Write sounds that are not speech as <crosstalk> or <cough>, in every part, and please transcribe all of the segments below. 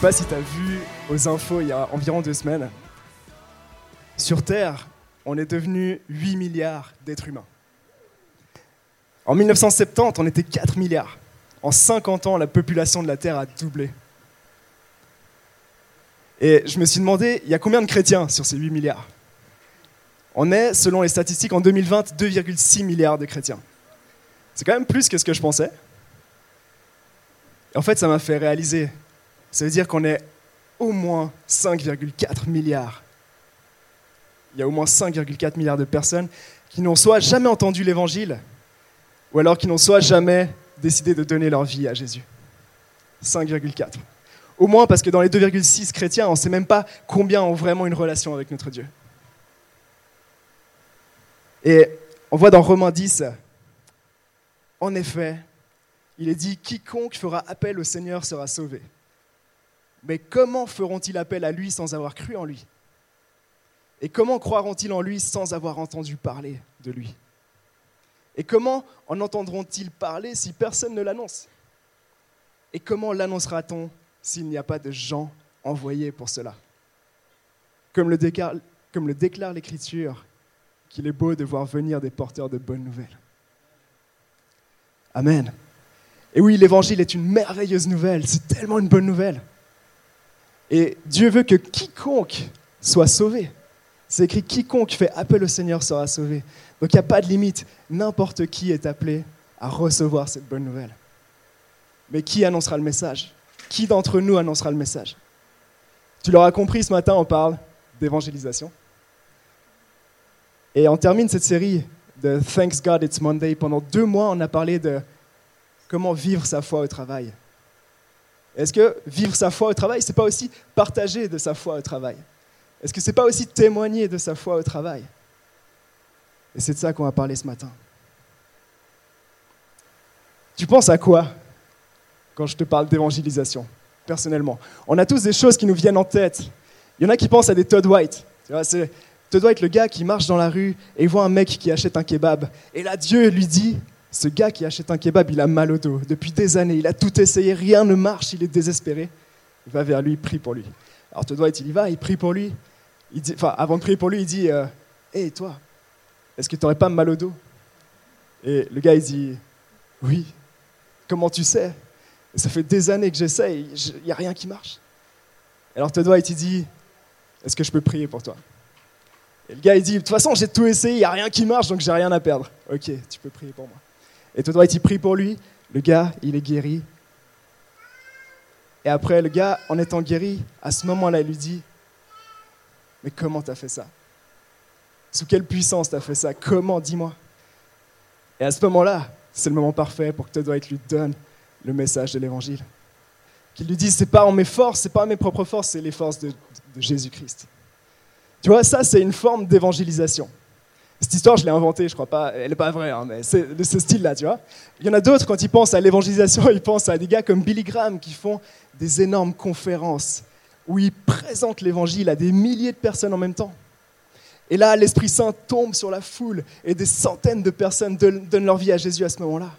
pas si tu as vu aux infos il y a environ deux semaines. Sur Terre, on est devenu 8 milliards d'êtres humains. En 1970, on était 4 milliards. En 50 ans, la population de la Terre a doublé. Et je me suis demandé, il y a combien de chrétiens sur ces 8 milliards? On est, selon les statistiques, en 2020, 2,6 milliards de chrétiens. C'est quand même plus que ce que je pensais. Et en fait, ça m'a fait réaliser. Ça veut dire qu'on est au moins 5,4 milliards. Il y a au moins 5,4 milliards de personnes qui n'ont soit jamais entendu l'évangile, ou alors qui n'ont soit jamais décidé de donner leur vie à Jésus. 5,4. Au moins parce que dans les 2,6 chrétiens, on ne sait même pas combien ont vraiment une relation avec notre Dieu. Et on voit dans Romains 10, en effet, il est dit, quiconque fera appel au Seigneur sera sauvé. Mais comment feront-ils appel à lui sans avoir cru en lui? Et comment croiront-ils en lui sans avoir entendu parler de lui? Et comment en entendront-ils parler si personne ne l'annonce? Et comment l'annoncera-t-on s'il n'y a pas de gens envoyés pour cela? Comme le, déclare, comme le déclare l'Écriture, qu'il est beau de voir venir des porteurs de bonnes nouvelles. Amen. Et oui, l'Évangile est une merveilleuse nouvelle, c'est tellement une bonne nouvelle. Et Dieu veut que quiconque soit sauvé. C'est écrit quiconque fait appel au Seigneur sera sauvé. Donc il n'y a pas de limite. N'importe qui est appelé à recevoir cette bonne nouvelle. Mais qui annoncera le message? Qui d'entre nous annoncera le message? Tu l'auras compris, ce matin, on parle d'évangélisation. Et on termine cette série de Thanks God It's Monday. Pendant deux mois, on a parlé de comment vivre sa foi au travail. Est-ce que vivre sa foi au travail, c'est pas aussi partager de sa foi au travail? Est-ce que c'est pas aussi témoigner de sa foi au travail? Et c'est de ça qu'on va parler ce matin. Tu penses à quoi quand je te parle d'évangélisation, personnellement? On a tous des choses qui nous viennent en tête. Il y en a qui pensent à des Todd White. Todd White, le gars qui marche dans la rue et voit un mec qui achète un kebab. Et là, Dieu lui dit ce gars qui achète un kebab, il a mal au dos. Depuis des années, il a tout essayé, rien ne marche, il est désespéré. Il va vers lui, prie pour lui. Alors te il y va, il prie pour lui. Enfin, avant de prier pour lui, il dit Hé, euh, toi, est-ce que tu n'aurais pas mal au dos? Et le gars, il dit Oui. Comment tu sais? Ça fait des années que j'essaye, il n'y a rien qui marche. Alors te il dit Est-ce que je peux prier pour toi? Et le gars, il dit De toute façon, j'ai tout essayé, il n'y a rien qui marche, donc j'ai rien à perdre. Ok, tu peux prier pour moi. Et Todd il prie pour lui. Le gars, il est guéri. Et après, le gars, en étant guéri, à ce moment-là, il lui dit Mais comment t'as fait ça? Sous quelle puissance t'as fait ça? Comment? Dis-moi. Et à ce moment-là, c'est le moment parfait pour que Todd lui donne le message de l'évangile. Qu'il lui dise C'est pas en mes forces, c'est pas mes propres forces, c'est les forces de, de Jésus-Christ. Tu vois, ça, c'est une forme d'évangélisation. Cette histoire, je l'ai inventée, je crois pas, elle n'est pas vraie, hein, mais c'est de ce style-là, tu vois. Il y en a d'autres, quand ils pensent à l'évangélisation, <laughs> ils pensent à des gars comme Billy Graham qui font des énormes conférences où ils présentent l'évangile à des milliers de personnes en même temps. Et là, l'Esprit Saint tombe sur la foule et des centaines de personnes donnent leur vie à Jésus à ce moment-là.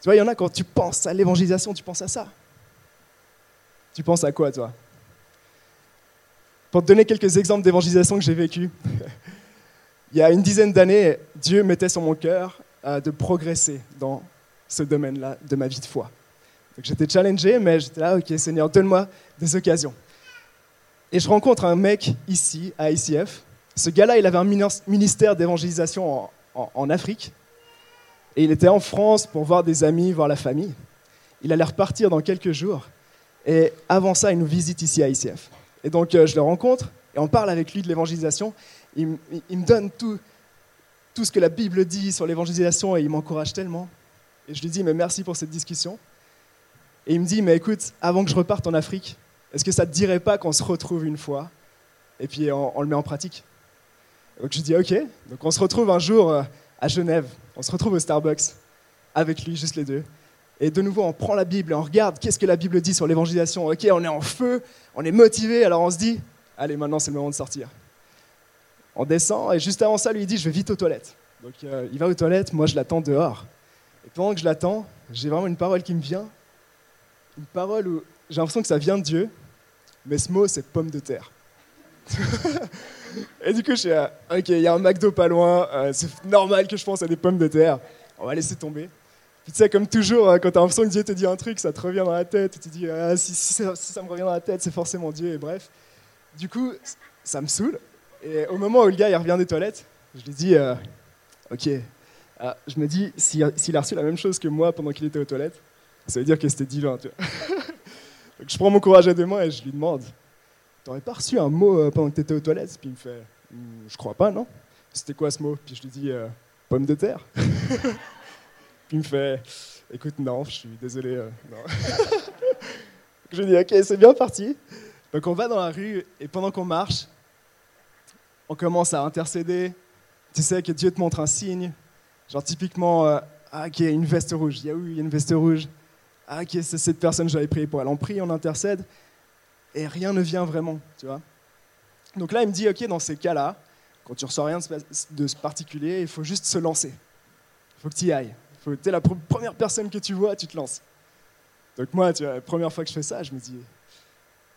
Tu vois, il y en a, quand tu penses à l'évangélisation, tu penses à ça. Tu penses à quoi, toi? Pour te donner quelques exemples d'évangélisation que j'ai vécu. <laughs> il y a une dizaine d'années, Dieu mettait sur mon cœur euh, de progresser dans ce domaine-là de ma vie de foi. J'étais challengé, mais j'étais là, ok Seigneur, donne-moi des occasions. Et je rencontre un mec ici, à ICF. Ce gars-là, il avait un ministère d'évangélisation en, en, Afrique. Et il était en France pour voir des amis, voir la famille. Il allait repartir dans quelques jours. Et avant ça, il nous visite ici à ICF. Et donc, euh, je le rencontre et on parle avec lui de l'évangélisation il, me donne tout, tout ce que la Bible dit sur l'évangélisation et il m'encourage tellement. Et je lui dis, mais merci pour cette discussion. Et il me dit, mais écoute, avant que je reparte en Afrique, est-ce que ça te dirait pas qu'on se retrouve une fois et puis on, le met en pratique? Donc je dis, ok. Donc on se retrouve un jour euh, à Genève, on se retrouve au Starbucks avec lui, juste les deux. Et de nouveau, on prend la Bible et on regarde qu'est-ce que la Bible dit sur l'évangélisation. Ok, on est en feu, on est motivé, alors on se dit, allez, maintenant c'est le moment de sortir. On descend et juste avant ça, lui dit Je vais vite aux toilettes. Donc euh, il va aux toilettes, moi je l'attends dehors. Et pendant que je l'attends, j'ai vraiment une parole qui me vient. Une parole où j'ai l'impression que ça vient de Dieu. mais ce mot, c'est pomme de terre. <laughs> et du coup, je suis là, ok, il y a un McDo pas loin, euh, c'est normal que je pense à des pommes de terre, on va laisser tomber. Puis tu sais, comme toujours, euh, quand tu as l'impression que Dieu te dit un truc, ça te revient dans la tête, tu te dis, ah, ça, si, ça, me revient dans la tête, c'est forcément Dieu, et bref. Du coup, ça me saoule. Et au moment où le gars il revient des toilettes, je lui dis, euh, ok, ah, je me dis, s'il a reçu la même chose que moi pendant qu'il était aux toilettes, ça veut dire que c'était divin. <laughs> Donc je prends mon courage à deux mains et je lui demande, t'aurais pas reçu un mot euh, pendant que tu étais aux toilettes? Puis il me fait, hmm, je crois pas, non C'était quoi ce mot? Puis je lui dis, euh, pomme de terre. <laughs> Puis il me fait, écoute, non, je suis désolé. <laughs> je lui dis, ok, c'est bien parti. Donc on va dans la rue et pendant qu'on marche, on commence à intercéder. Tu sais que Dieu te montre un signe. Genre typiquement, euh, ah ok, une veste rouge. Il y il y a une veste rouge. Ah ok, c'est cette personne j'avais prié pour elle. On prie, on intercède et rien ne vient vraiment, tu vois. Donc là, il me dit, ok, dans ces cas-là, quand tu ressens rien de particulier, il faut juste se lancer. Il faut que tu y ailles. Tu es la première personne que tu vois, tu te lances. Donc moi, tu vois, la première fois que je fais ça, je me dis,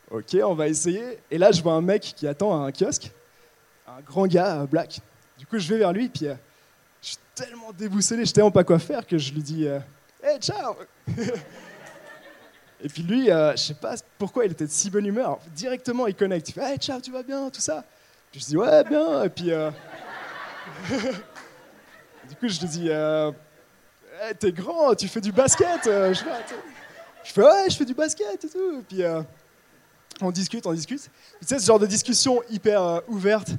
ok, on va essayer. Et là, je vois un mec qui attend à un kiosque un grand gars, euh, black. Du coup, je vais vers lui, puis euh, je suis tellement déboussolé, je sais tellement pas quoi faire que je lui dis euh, Hey, ciao <laughs> Et puis lui, je sais pas pourquoi il était de si bonne humeur. Directement, il connecte. Il fait Hey, ciao, tu vas bien Tout ça. Puis je dis Ouais, bien. Et puis. <laughs> du coup, je lui dis hey, T'es grand, tu fais du basket. je, je fais Ouais, je fais du basket et tout. Et puis. on discute, on discute. Tu sais, ce genre de discussion hyper ouverte,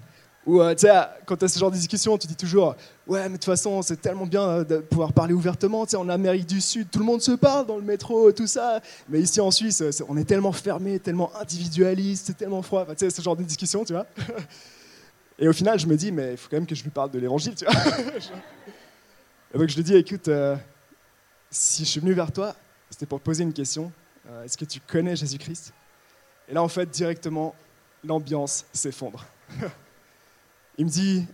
ou, euh, tu sais, quand tu as ce genre de discussion, tu dis toujours Ouais, mais de toute façon, c'est tellement bien euh, de pouvoir parler ouvertement. Tu sais, en Amérique du Sud, tout le monde se parle dans le métro, tout ça. Mais ici en Suisse, on est tellement fermé, tellement individualiste, c'est tellement froid. tu sais, ce genre de discussion, tu vois. <laughs> Et au final, je me dis Mais il faut quand même que je lui parle de l'évangile, tu vois. <laughs> Et donc je lui dis Écoute, euh, si je suis venu vers toi, c'était pour te poser une question. Est-ce que tu connais Jésus-Christ? Et là, en fait, directement, l'ambiance s'effondre. <laughs> Il me dit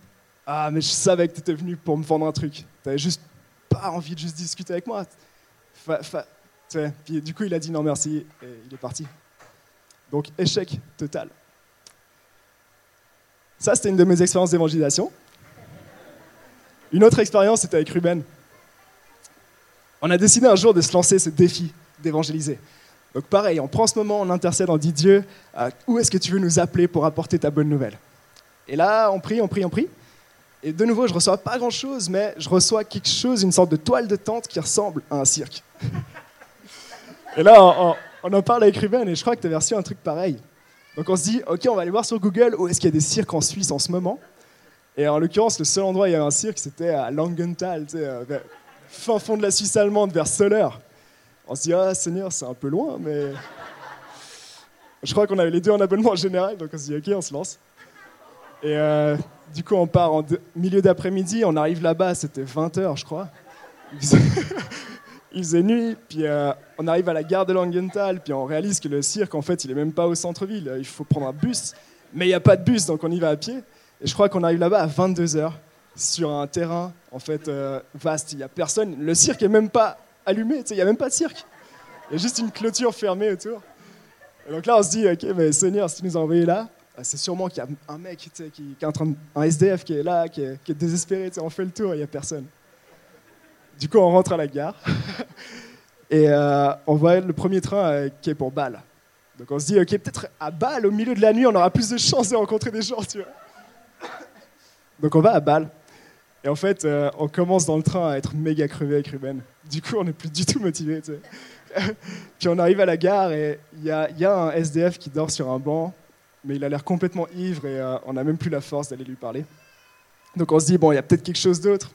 Ah, mais je savais que tu étais venu pour me vendre un truc. Tu n'avais juste pas envie de juste discuter avec moi. Puis du coup, il a dit non merci et il est parti. Donc, échec total. Ça, c'était une de mes expériences d'évangélisation. Une autre expérience, c'était avec Ruben. On a décidé un jour de se lancer ce défi d'évangéliser. Donc pareil, on prend ce moment, on intercède, on dit Dieu, euh, où est-ce que tu veux nous appeler pour apporter ta bonne nouvelle? Et là, on prie, on prie, on prie. Et de nouveau, je reçois pas grand-chose, mais je reçois quelque chose, une sorte de toile de tente qui ressemble à un cirque. <laughs> et là, on, en parle avec Ruben, et je crois que tu as reçu un truc pareil. Donc on se dit, ok, on va aller voir sur Google où est-ce qu'il y a des cirques en Suisse en ce moment? Et en l'occurrence, le seul endroit où il y avait un cirque, c'était à Langenthal, euh, fin fond de la Suisse allemande, vers Soler. On se dit, ah Seigneur, c'est un peu loin, mais... Je crois qu'on avait les deux en abonnement en général, donc on se dit, ok, on se lance. Et euh, du coup, on part en milieu d'après-midi, on arrive là-bas, c'était 20h, je crois. <laughs> Il faisait, nuit, puis euh, on arrive à la gare de Langenthal, puis on réalise que le cirque, en fait, il est même pas au centre-ville. Il faut prendre un bus, mais il n'y a pas de bus, donc on y va à pied. Et je crois qu'on arrive là-bas à 22h, sur un terrain, en fait, euh, vaste. Il n'y a personne. Le cirque est même pas allumé, il n'y a même pas de cirque. Il y a juste une clôture fermée autour. Et donc là, on se dit, ok, mais Seigneur, si tu nous as envoyés là, c'est sûrement qu'il y a un mec qui, qui, est en train un SDF qui est là, qui est, qui est désespéré, on fait le tour, il n'y a personne. Du coup, on rentre à la gare <laughs> et euh, on voit le premier train euh, qui est pour Bâle. Donc on se dit, ok, peut-être à Bâle, au milieu de la nuit, on aura plus de chances de rencontrer des gens, tu vois. <coughs> Donc on va à Bâle. Et en fait, euh, on commence dans le train à être méga crevé avec Ruben. Du coup, on n'est plus du tout motivé. <laughs> Puis on arrive à la gare et il y a, un SDF qui dort sur un banc mais il a l'air complètement ivre et euh, on n'a même plus la force d'aller lui parler. Donc on se dit, bon, il y a peut-être quelque chose d'autre.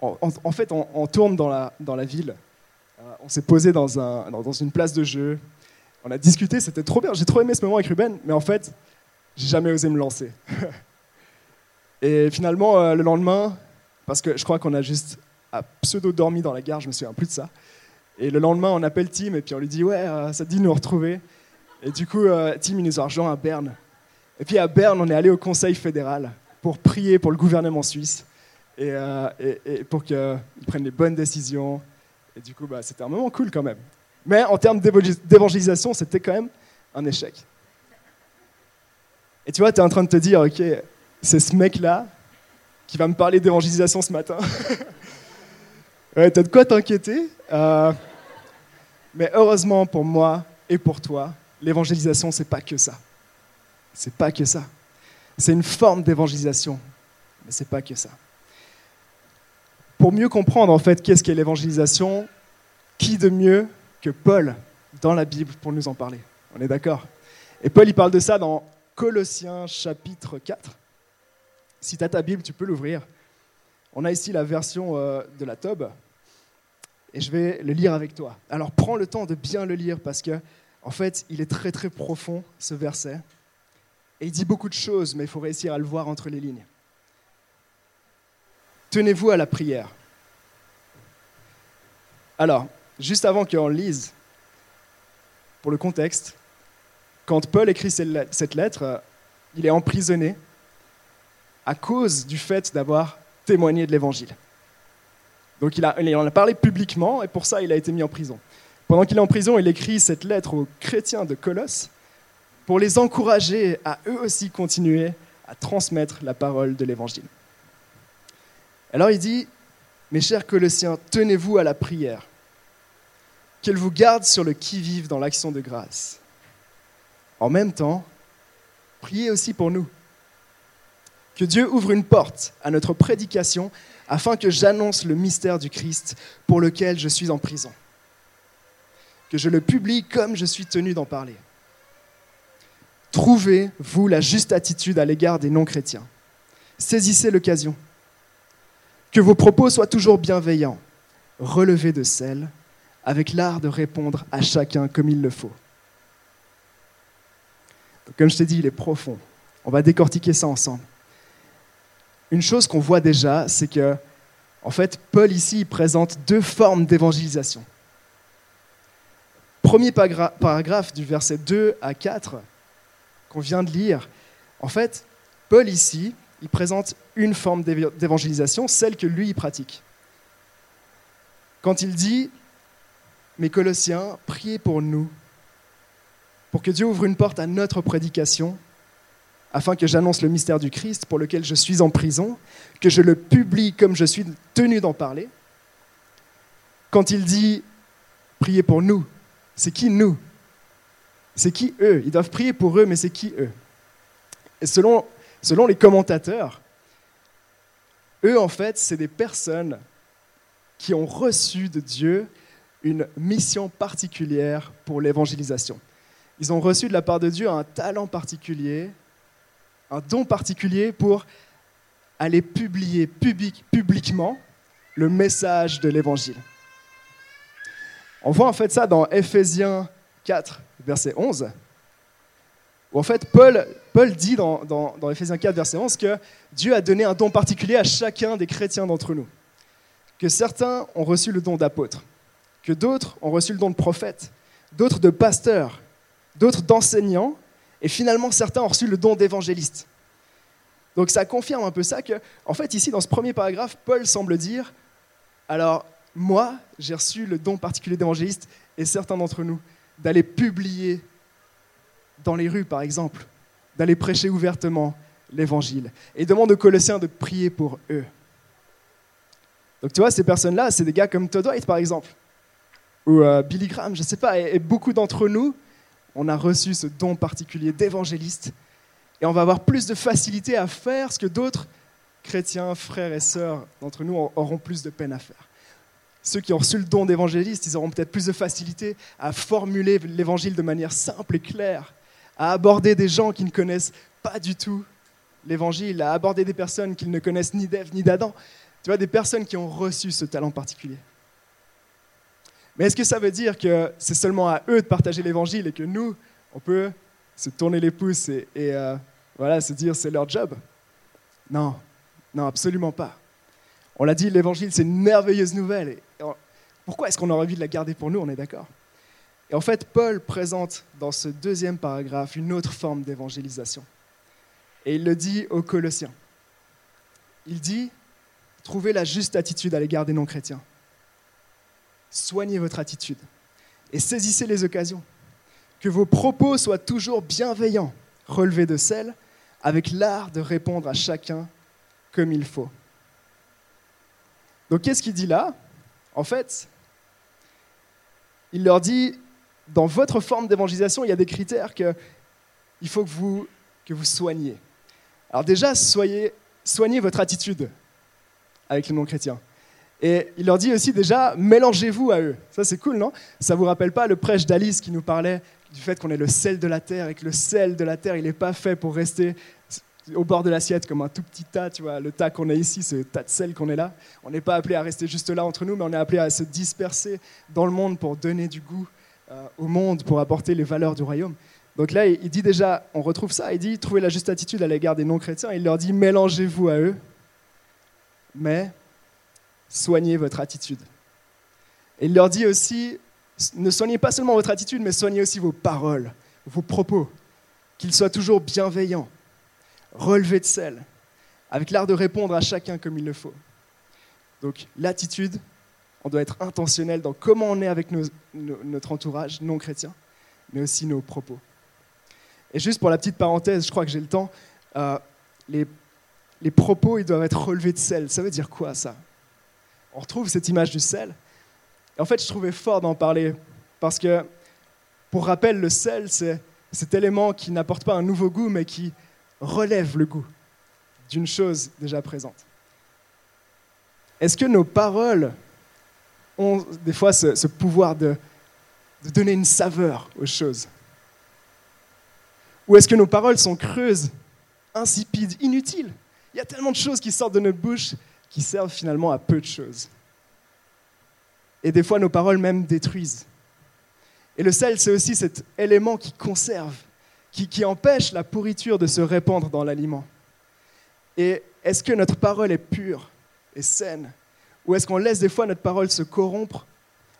En, fait, on, tourne dans la, dans la ville. Euh, on s'est posé dans, un, dans une place de jeu. On a discuté, c'était trop bien. J'ai trop aimé ce moment avec Ruben, mais en fait, j'ai jamais osé me lancer. <laughs> et finalement, euh, le lendemain, parce que je crois qu'on a juste pseudo dormi dans la gare, je me souviens plus de ça. Et le lendemain, on appelle Tim et puis on lui dit Ouais, ça te dit de nous retrouver? Et du coup, euh, Tim, il nous a rejoint à Berne. Et puis à Berne, on est allé au Conseil fédéral pour prier pour le gouvernement suisse et, euh, pour qu'il prenne les bonnes décisions. Et du coup, bah, c'était un moment cool quand même. Mais en termes d'évangélisation, c'était quand même un échec. Et tu vois, tu es en train de te dire, ok, c'est ce mec-là qui va me parler d'évangélisation ce matin. <laughs> ouais, t'as de quoi t'inquiéter. Euh, mais heureusement pour moi et pour toi, l'évangélisation, c'est pas que ça. C'est pas que ça. C'est une forme d'évangélisation, mais c'est pas que ça. Pour mieux comprendre en fait qu'est-ce qu'est l'évangélisation, qui de mieux que Paul dans la Bible pour nous en parler? On est d'accord? Et Paul, il parle de ça dans Colossiens chapitre 4. Si tu as ta Bible, tu peux l'ouvrir. On a ici la version euh, de la Tobe et je vais le lire avec toi. Alors prends le temps de bien le lire parce que en fait, il est très très profond ce verset et il dit beaucoup de choses, mais il faut réussir à le voir entre les lignes. Tenez-vous à la prière. Alors, juste avant qu'on lise, pour le contexte, quand Paul écrit cette lettre, il est emprisonné à cause du fait d'avoir témoigné de l'évangile. Donc il, en a parlé publiquement et pour ça il a été mis en prison. Pendant qu'il est en prison, il écrit cette lettre aux chrétiens de Colosse pour les encourager à eux aussi continuer à transmettre la parole de l'évangile. Alors il dit, mes chers Colossiens, tenez-vous à la prière, qu'elle vous garde sur le qui-vive dans l'action de grâce. En même temps, priez aussi pour nous. Que Dieu ouvre une porte à notre prédication afin que j'annonce le mystère du Christ pour lequel je suis en prison. Que je le publie comme je suis tenu d'en parler. Trouvez, vous, la juste attitude à l'égard des non-chrétiens. Saisissez l'occasion. Que vos propos soient toujours bienveillants, relevés de sel, avec l'art de répondre à chacun comme il le faut. comme je t'ai dit, il est profond. On va décortiquer ça ensemble. Une chose qu'on voit déjà, c'est que, en fait, Paul ici présente deux formes d'évangélisation. Premier paragraphe du verset 2 à 4 qu'on vient de lire, en fait, Paul ici, il présente une forme d'évangélisation, celle que lui, il pratique. Quand il dit, mes Colossiens, priez pour nous, pour que Dieu ouvre une porte à notre prédication, afin que j'annonce le mystère du Christ pour lequel je suis en prison, que je le publie comme je suis tenu d'en parler. Quand il dit priez pour nous, c'est qui nous? C'est qui eux? Ils doivent prier pour eux, mais c'est qui eux? Et selon, selon les commentateurs, eux, en fait, c'est des personnes qui ont reçu de Dieu une mission particulière pour l'évangélisation. Ils ont reçu de la part de Dieu un talent particulier, un don particulier pour aller publier publiquement le message de l'évangile. On voit en fait ça dans Ephésiens 4, verset 11, où en fait Paul, Paul dit dans, dans, dans Ephésiens 4, verset 11 que Dieu a donné un don particulier à chacun des chrétiens d'entre nous. Que certains ont reçu le don d'apôtre, que d'autres ont reçu le don de prophète, d'autres de pasteur, d'autres d'enseignants, et finalement certains ont reçu le don d'évangéliste. Donc ça confirme un peu ça que, en fait, ici dans ce premier paragraphe, Paul semble dire, alors moi, j'ai reçu le don particulier d'évangéliste, et certains d'entre nous, d'aller publier dans les rues, par exemple, d'aller prêcher ouvertement l'évangile. Et il demande aux Colossiens de prier pour eux. Donc tu vois, ces personnes-là, c'est des gars comme Todd White, par exemple, ou euh, Billy Graham, je ne sais pas, et beaucoup d'entre nous, on a reçu ce don particulier d'évangéliste et on va avoir plus de facilité à faire ce que d'autres chrétiens, frères et sœurs d'entre nous auront plus de peine à faire. Ceux qui ont reçu le don d'évangéliste, ils auront peut-être plus de facilité à formuler l'évangile de manière simple et claire, à aborder des gens qui ne connaissent pas du tout l'évangile, à aborder des personnes qu'ils ne connaissent ni d'Ève ni d'Adam. Tu vois, des personnes qui ont reçu ce talent particulier. Mais est-ce que ça veut dire que c'est seulement à eux de partager l'évangile et que nous, on peut se tourner les pouces et, euh, voilà, se dire c'est leur job? Non, non, absolument pas. On l'a dit, l'évangile, c'est une merveilleuse nouvelle. Pourquoi est-ce qu'on aurait envie de la garder pour nous On est d'accord. Et en fait, Paul présente dans ce deuxième paragraphe une autre forme d'évangélisation. Et il le dit aux Colossiens. Il dit, trouvez la juste attitude à l'égard des non-chrétiens soignez votre attitude et saisissez les occasions. que vos propos soient toujours bienveillants, relevés de sel, avec l'art de répondre à chacun comme il faut. Donc qu'est-ce qu'il dit là? En fait, il leur dit, dans votre forme d'évangélisation, il y a des critères qu'il faut que vous, que vous soigniez. Alors déjà, soyez, soignez votre attitude avec les non-chrétiens. Et il leur dit aussi déjà, mélangez-vous à eux. Ça c'est cool, non? Ça vous rappelle pas le prêche d'Alice qui nous parlait du fait qu'on est le sel de la terre et que le sel de la terre, il n'est pas fait pour rester au bord de l'assiette comme un tout petit tas, tu vois, le tas qu'on a ici, ce tas de sel qu'on est là. On n'est pas appelé à rester juste là entre nous, mais on est appelé à se disperser dans le monde pour donner du goût euh, au monde, pour apporter les valeurs du royaume. Donc là, il dit déjà, on retrouve ça, il dit, trouvez la juste attitude à l'égard des non-chrétiens, il leur dit, mélangez-vous à eux, mais soignez votre attitude. Et il leur dit aussi, ne soignez pas seulement votre attitude, mais soignez aussi vos paroles, vos propos, qu'ils soient toujours bienveillants, relevés de sel, avec l'art de répondre à chacun comme il le faut. Donc l'attitude, on doit être intentionnel dans comment on est avec notre entourage non chrétien, mais aussi nos propos. Et juste pour la petite parenthèse, je crois que j'ai le temps, euh, les, les propos, ils doivent être relevés de sel. Ça veut dire quoi ça? On retrouve cette image du sel? Et en fait, je trouvais fort d'en parler parce que, pour rappel, le sel, c'est cet élément qui n'apporte pas un nouveau goût, mais qui relève le goût d'une chose déjà présente. Est-ce que nos paroles ont des fois ce, pouvoir de, de donner une saveur aux choses? Ou est-ce que nos paroles sont creuses, insipides, inutiles? Il y a tellement de choses qui sortent de notre bouche qui servent finalement à peu de choses. Et des fois, nos paroles même détruisent. Et le sel, c'est aussi cet élément qui conserve, qui, empêche la pourriture de se répandre dans l'aliment. Et est-ce que notre parole est pure et saine? Ou est-ce qu'on laisse des fois notre parole se corrompre?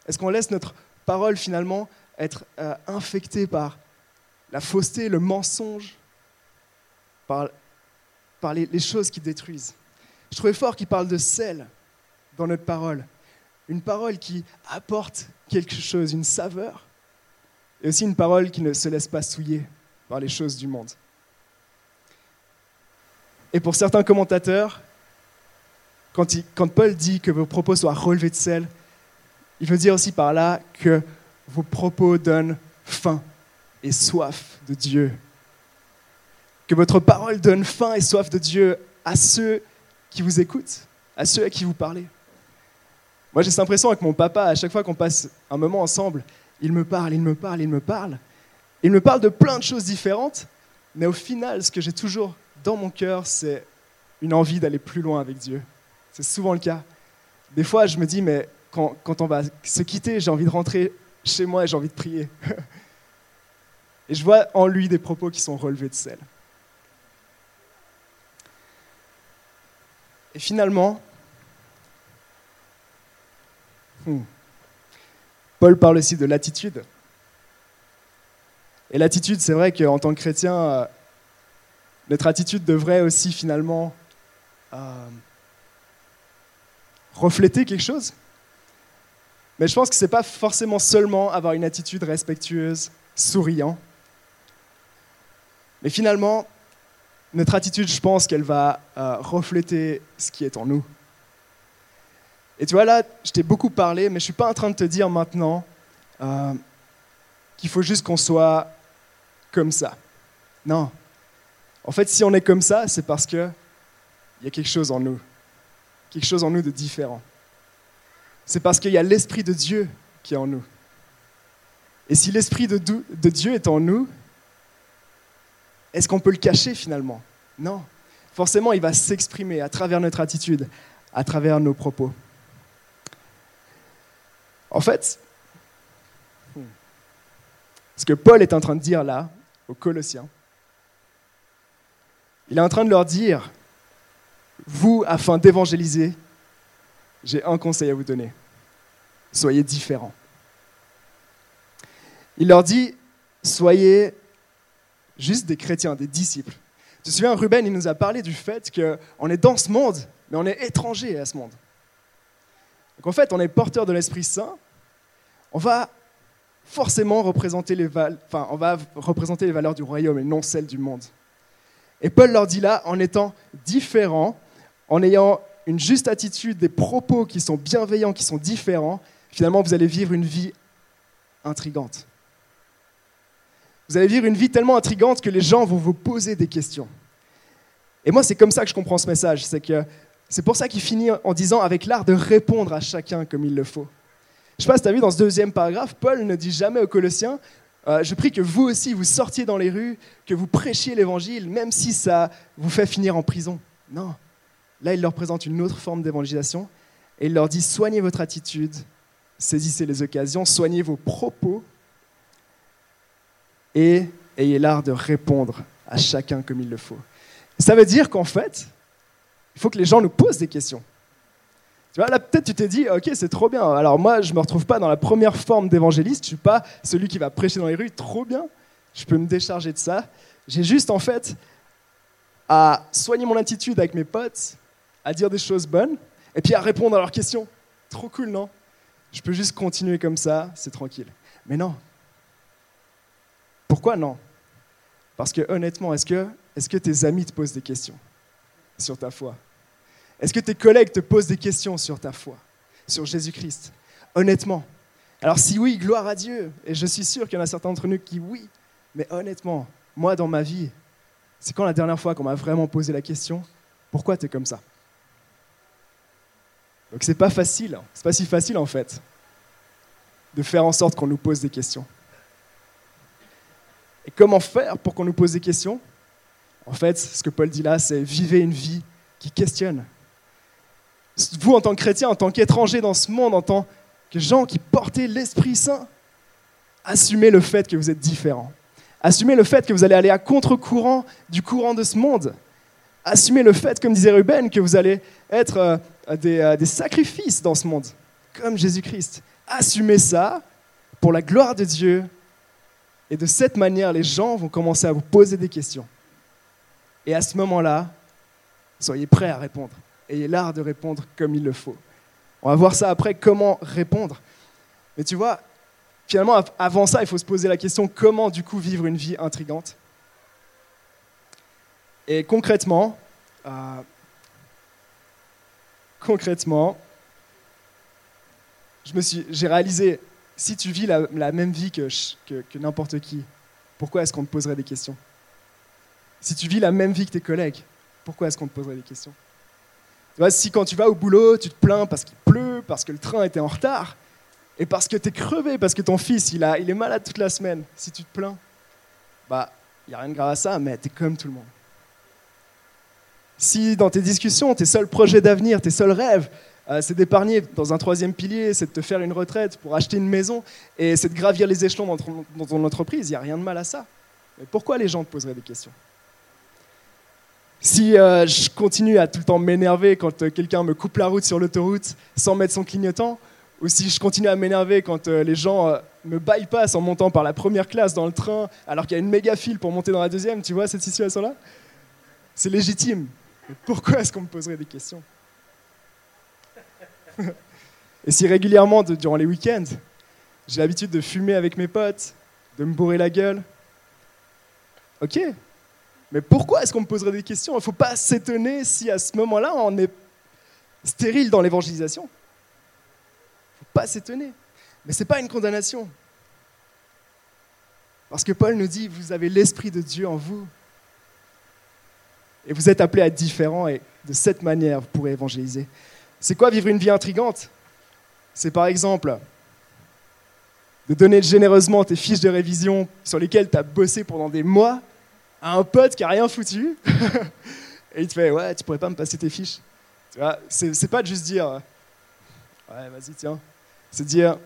Est-ce qu'on laisse notre parole finalement être euh, infectée par la fausseté, le mensonge, par, par les, les choses qui détruisent? Je trouvais fort qu'il parle de sel dans notre parole. Une parole qui apporte quelque chose, une saveur, et aussi une parole qui ne se laisse pas souiller par les choses du monde. Et pour certains commentateurs, quand, Paul dit que vos propos soient relevés de sel, il veut dire aussi par là que vos propos donnent faim et soif de Dieu. Que votre parole donne faim et soif de Dieu à ceux qui vous écoutent, à ceux à qui vous parlez. Moi, j'ai cette impression avec mon papa, à chaque fois qu'on passe un moment ensemble, il me parle, il me parle, il me parle. Il me parle de plein de choses différentes, mais au final, ce que j'ai toujours dans mon cœur, c'est une envie d'aller plus loin avec Dieu. C'est souvent le cas. Des fois, je me dis, mais quand, on va se quitter, j'ai envie de rentrer chez moi et j'ai envie de prier. <laughs> et je vois en lui des propos qui sont relevés de sel. Et finalement, hmm, Paul parle aussi de l'attitude. Et l'attitude, c'est vrai qu'en tant que chrétien, euh, notre attitude devrait aussi finalement euh, refléter quelque chose. Mais je pense que ce n'est pas forcément seulement avoir une attitude respectueuse, souriant. Mais finalement, notre attitude, je pense qu'elle va euh, refléter ce qui est en nous. Et tu vois, là, je t'ai beaucoup parlé, mais je ne suis pas en train de te dire maintenant qu'il faut juste qu'on soit comme ça. Non. En fait, si on est comme ça, c'est parce qu'il y a quelque chose en nous. Quelque chose en nous de différent. C'est parce qu'il y a l'Esprit de Dieu qui est en nous. Et si l'Esprit de, de Dieu est en nous, est-ce qu'on peut le cacher finalement? Non. Forcément, il va s'exprimer à travers notre attitude, à travers nos propos. En fait, ce que Paul est en train de dire là, aux Colossiens. Il est en train de leur dire, vous, afin d'évangéliser, j'ai un conseil à vous donner. Soyez différents. Il leur dit, soyez juste des chrétiens, des disciples. Tu te souviens, Ruben, il nous a parlé du fait qu'on est dans ce monde, mais on est étranger à ce monde. Donc en fait, on est porteur de l'Esprit Saint. On va forcément représenter les enfin, on va représenter les valeurs du royaume et non celles du monde. Et Paul leur dit là, en étant différents, en ayant une juste attitude, des propos qui sont bienveillants, qui sont différents, finalement, vous allez vivre une vie intrigante. Vous allez vivre une vie tellement intrigante que les gens vont vous poser des questions. Et moi, c'est comme ça que je comprends ce message. C'est pour ça qu'il finit en disant avec l'art de répondre à chacun comme il le faut. Je sais pas si tu as vu dans ce deuxième paragraphe, Paul ne dit jamais aux Colossiens euh, Je prie que vous aussi, vous sortiez dans les rues, que vous prêchiez l'évangile, même si ça vous fait finir en prison. Non. Là, il leur présente une autre forme d'évangélisation et il leur dit Soignez votre attitude, saisissez les occasions, soignez vos propos et ayez l'art de répondre à chacun comme il le faut. Ça veut dire qu'en fait, il faut que les gens nous posent des questions. Tu vois, là, peut-être tu t'es dit, ok, c'est trop bien. Alors moi, je me retrouve pas dans la première forme d'évangéliste. Je suis pas celui qui va prêcher dans les rues. Trop bien. Je peux me décharger de ça. J'ai juste, en fait, à soigner mon attitude avec mes potes, à dire des choses bonnes, et puis à répondre à leurs questions. Trop cool, non? Je peux juste continuer comme ça, c'est tranquille. Mais non. Pourquoi non? Parce que honnêtement, est-ce que, est que tes amis te posent des questions sur ta foi? Est-ce que tes collègues te posent des questions sur ta foi, sur Jésus-Christ? Honnêtement. Alors si oui, gloire à Dieu. Et je suis sûr qu'il y en a certains d'entre nous qui oui. Mais honnêtement, moi dans ma vie, c'est quand la dernière fois qu'on m'a vraiment posé la question, pourquoi tu es comme ça? Donc c'est pas facile, hein. c'est pas si facile en fait, de faire en sorte qu'on nous pose des questions. Et comment faire pour qu'on nous pose des questions? En fait, ce que Paul dit là, c'est vivez une vie qui questionne, vous en tant que chrétien, en tant qu'étranger dans ce monde, en tant que gens qui portaient l'Esprit Saint, assumez le fait que vous êtes différents. Assumez le fait que vous allez aller à contre-courant du courant de ce monde. Assumez le fait, comme disait Ruben, que vous allez être euh, euh, des, sacrifices dans ce monde, comme Jésus-Christ. Assumez ça pour la gloire de Dieu. Et de cette manière, les gens vont commencer à vous poser des questions. Et à ce moment-là, soyez prêts à répondre ayez l'art de répondre comme il le faut. On va voir ça après, comment répondre. Mais tu vois, finalement, avant ça, il faut se poser la question comment du coup vivre une vie intrigante? Et concrètement, euh, concrètement, j'ai réalisé, si tu vis la, même vie que, que n'importe qui, pourquoi est-ce qu'on te poserait des questions? Si tu vis la même vie que tes collègues, pourquoi est-ce qu'on te poserait des questions? Si quand tu vas au boulot, tu te plains parce qu'il pleut, parce que le train était en retard, et parce que tu es crevé, parce que ton fils il est malade toute la semaine, si tu te plains, bah, il n'y a rien de grave à ça, mais tu es comme tout le monde. Si dans tes discussions, tes seuls projets d'avenir, tes seuls rêves, euh, c'est d'épargner dans un troisième pilier, c'est de te faire une retraite pour acheter une maison, et c'est de gravir les échelons dans ton, dans ton entreprise, il n'y a rien de mal à ça. Mais pourquoi les gens te poseraient des questions? Si euh, je continue à tout le temps m'énerver quand euh, quelqu'un me coupe la route sur l'autoroute sans mettre son clignotant, ou si je continue à m'énerver quand euh, les gens me bypassent en montant par la première classe dans le train alors qu'il y a une méga file pour monter dans la deuxième, tu vois cette situation-là? C'est légitime. Mais pourquoi est-ce qu'on me poserait des questions? <laughs> Et si régulièrement, durant les week-ends, j'ai l'habitude de fumer avec mes potes, de me bourrer la gueule, ok, mais pourquoi est-ce qu'on me poserait des questions? Il ne faut pas s'étonner si à ce moment-là, on est stérile dans l'évangélisation. Il ne faut pas s'étonner. Mais ce n'est pas une condamnation. Parce que Paul nous dit, vous avez l'Esprit de Dieu en vous. Et vous êtes appelés à être différents et de cette manière, vous pourrez évangéliser. C'est quoi vivre une vie intrigante? C'est par exemple de donner généreusement tes fiches de révision sur lesquelles tu as bossé pendant des mois un pote qui a rien foutu, <laughs> et il te fait Ouais, tu pourrais pas me passer tes fiches. Tu vois, c'est pas juste dire Ouais, vas-y, tiens. C'est dire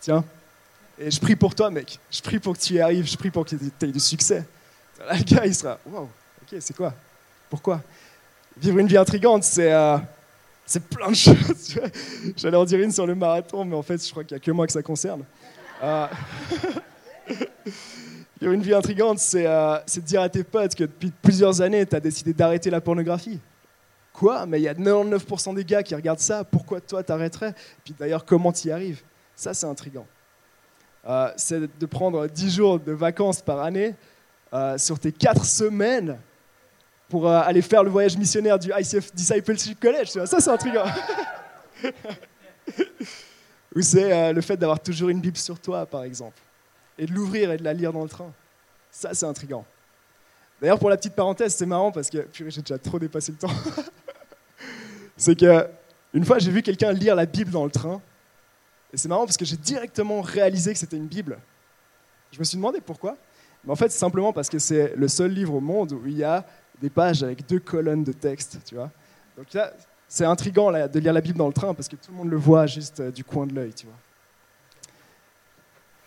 Tiens, et je prie pour toi, mec. Je prie pour que tu y arrives, je prie pour que tu aies du succès. <laughs> le gars, il sera Wow, ok, c'est quoi? Pourquoi? Vivre une vie intrigante, c'est. Euh, c'est plein de <laughs> choses. J'allais en dire une sur le marathon, mais en fait, je crois qu'il n'y a que moi que ça concerne. Euh... une vie intrigante, euh, c'est de dire à tes potes que depuis plusieurs années, tu as décidé d'arrêter la pornographie. Quoi? Mais il y a 99% des gars qui regardent ça, pourquoi toi t'arrêterais? Puis d'ailleurs, comment tu y arrives? Ça, c'est intrigant. euh, c'est de prendre 10 jours de vacances par année euh, sur tes 4 semaines pour euh, aller faire le voyage missionnaire du ICF Discipleship College. Ça, c'est. Hein. <laughs> Ou c'est le fait d'avoir toujours une Bible sur toi, par exemple, et de l'ouvrir et de la lire dans le train. Ça, c'est intriguant. D'ailleurs, pour la petite parenthèse, c'est marrant parce que, j'ai déjà trop dépassé le temps. <laughs> c'est que une fois, j'ai vu quelqu'un lire la Bible dans le train. Et c'est marrant parce que j'ai directement réalisé que c'était une Bible. Je me suis demandé pourquoi. Mais en fait, c'est simplement parce que c'est le seul livre au monde où il y a des pages avec deux colonnes de texte, tu vois. Donc là, c'est intriguant de lire la Bible dans le train parce que tout le monde le voit juste euh, du coin de l'œil, tu vois.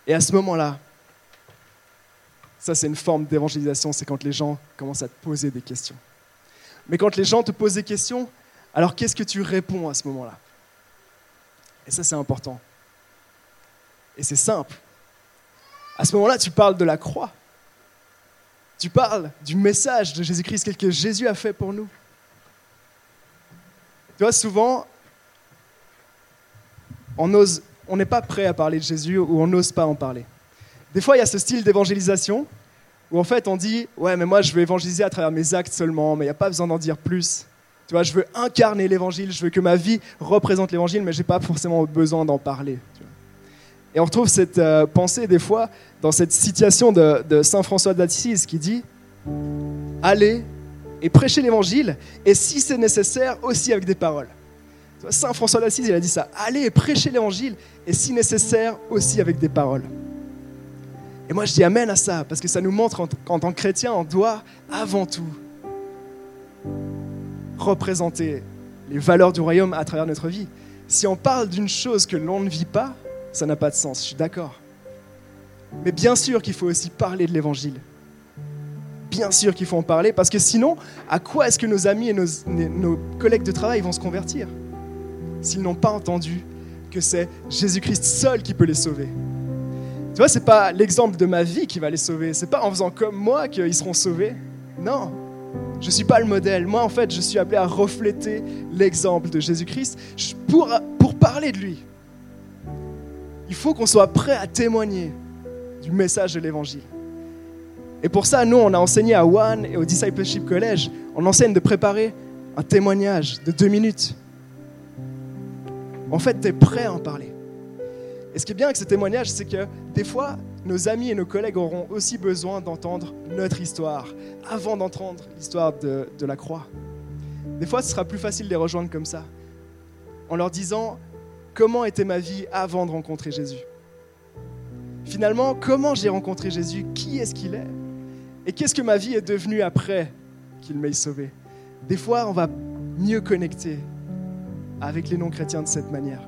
Et à ce moment-là, ça c'est une forme d'évangélisation, c'est quand les gens commencent à te poser des questions. Mais quand les gens te posent des questions, alors qu'est-ce que tu réponds à ce moment-là? Et ça, c'est important. Et c'est simple. À ce moment-là, tu parles de la croix. Tu parles du message de Jésus-Christ, quel que Jésus a fait pour nous. Tu vois, souvent, on on n'est pas prêt à parler de Jésus ou on n'ose pas en parler. Des fois, il y a ce style d'évangélisation où en fait on dit Ouais, mais moi je veux évangéliser à travers mes actes seulement, mais il n'y a pas besoin d'en dire plus. Tu vois, je veux incarner l'évangile, je veux que ma vie représente l'évangile, mais je n'ai pas forcément besoin d'en parler. Et on retrouve cette euh, pensée des fois dans cette citation de, Saint François d'Assise qui dit Allez et prêchez l'évangile, et si c'est nécessaire, aussi avec des paroles. Saint François d'Assise, il a dit ça Allez prêchez l'évangile, et si nécessaire, aussi avec des paroles. Et moi, je dis Amen à ça, parce que ça nous montre qu'en tant que chrétien, on doit avant tout représenter les valeurs du royaume à travers notre vie. Si on parle d'une chose que l'on ne vit pas, ça n'a pas de sens, je suis d'accord. Mais bien sûr qu'il faut aussi parler de l'évangile. Bien sûr qu'il faut en parler, parce que sinon, à quoi est-ce que nos amis et nos, collègues de travail vont se convertir? S'ils n'ont pas entendu que c'est Jésus-Christ seul qui peut les sauver Tu vois, c'est pas l'exemple de ma vie qui va les sauver, c'est pas en faisant comme moi qu'ils seront sauvés. Non, je ne suis pas le modèle. Moi, en fait, je suis appelé à refléter l'exemple de Jésus-Christ pour, pour parler de lui. Il faut qu'on soit prêt à témoigner du message de l'Évangile. Et pour ça, nous, on a enseigné à One et au Discipleship College, on enseigne de préparer un témoignage de deux minutes. En fait, tu es prêt à en parler. Et ce qui est bien avec ce témoignage, c'est que des fois, nos amis et nos collègues auront aussi besoin d'entendre notre histoire avant d'entendre l'histoire de, la croix. Des fois, ce sera plus facile de les rejoindre comme ça, en leur disant comment était ma vie avant de rencontrer Jésus? Finalement, comment j'ai rencontré Jésus? Qui est-ce qu'il est? Et qu'est-ce que ma vie est devenue après qu'il m'ait sauvé? Des fois, on va mieux connecter avec les non-chrétiens de cette manière.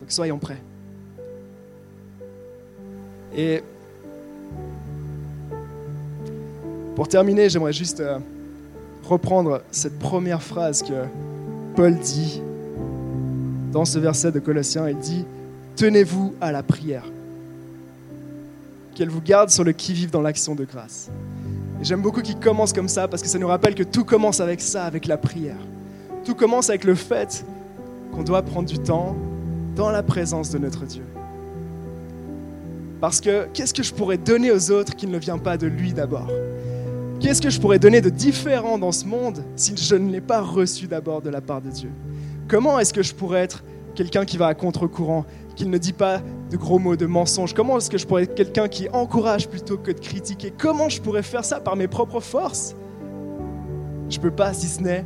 Donc soyons prêts. Et pour terminer, j'aimerais juste euh, reprendre cette première phrase que Paul dit dans ce verset de Colossiens. Il dit Tenez-vous à la prière, qu'elle vous garde sur le qui-vive dans l'action de grâce. J'aime beaucoup qu'il commence comme ça parce que ça nous rappelle que tout commence avec ça, avec la prière. Tout commence avec le fait qu'on doit prendre du temps dans la présence de notre Dieu. Parce que qu'est-ce que je pourrais donner aux autres qui ne vient pas de lui d'abord? Qu'est-ce que je pourrais donner de différent dans ce monde si je ne l'ai pas reçu d'abord de la part de Dieu? Comment est-ce que je pourrais être quelqu'un qui va à contre-courant, qui ne dit pas de gros mots, de mensonges? Comment est-ce que je pourrais être quelqu'un qui encourage plutôt que de critiquer? Comment je pourrais faire ça par mes propres forces? Je ne peux pas si ce n'est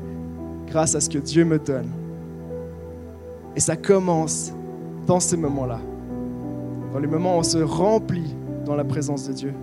grâce à ce que Dieu me donne. Et ça commence dans ces moments-là dans les moments où on se remplit dans la présence de Dieu.